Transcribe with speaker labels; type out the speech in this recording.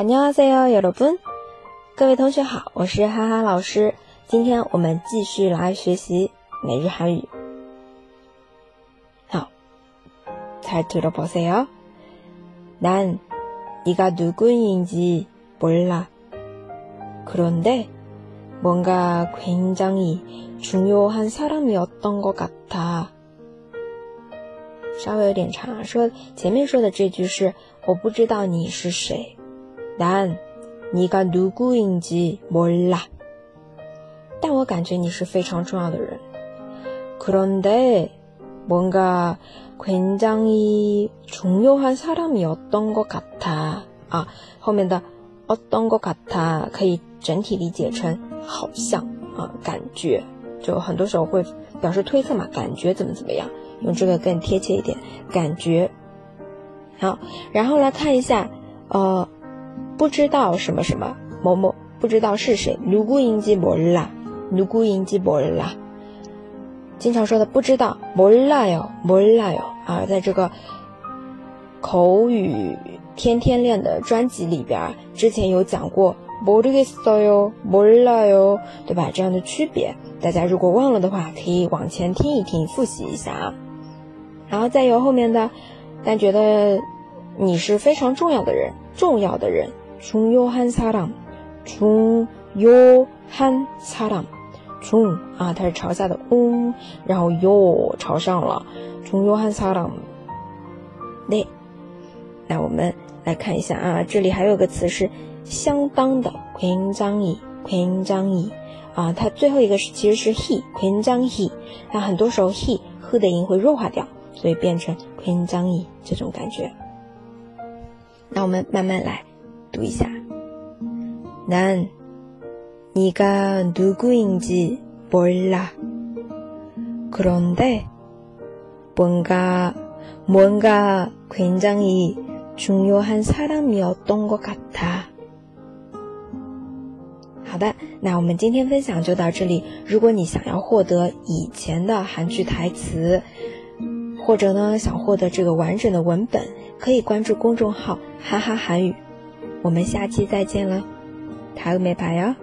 Speaker 1: 안녕하세요여러 분， 各位同学好，我是哈哈老师。今天我们继续来学习每日韩语。好，잘들어보세요난네가누구인지몰라그런데뭔가굉장히중요한사람이었던것같아稍微有点长，说前面说的这句是我不知道你是谁。 난네가누구인지몰라但我感觉你是非常重要的人。그런데뭔가굉장히중요한사람이었던것같아啊，后面的어떤것같아可以整体理解成好像啊，感觉，就很多时候会表示推测嘛，感觉怎么怎么样，用这个更贴切一点，感觉。好，然后来看一下，呃。 不知道什么什么某某不知道是谁，누구인지몰 라， 누구인지몰 라。 经常说的不知道，몰라 요， 몰라 요。 啊，在这个口语天天练的专辑里边，之前有讲过모르겠어 요， 몰라 요， 对吧？这样的区别，大家如果忘了的话，可以往前听一听，复习一下啊。然后再有后面的，但觉得你是非常重要的人，重要的人。 중요한사람중요한사람 중， 啊，它是朝下的음然后요朝上了。중요한사 람， 네。 那我们来看一下啊，这里还有个词是相当的，굉장 히， 굉장 히， 啊，它最后一个是其实是 he， 굉장 히， 那很多时候 he h 的音会弱化掉，所以变成굉장히这种感觉。那我们慢慢来。 读一下，난네가누구인지몰라그런데뭔가뭔가굉장히중요한사람이었던것같아好的，那我们今天分享就到这里。如果你想要获得以前的韩剧台词，或者呢想获得这个完整的文本，可以关注公众号“哈哈韩语”。 我们下期再见了，다음에봐요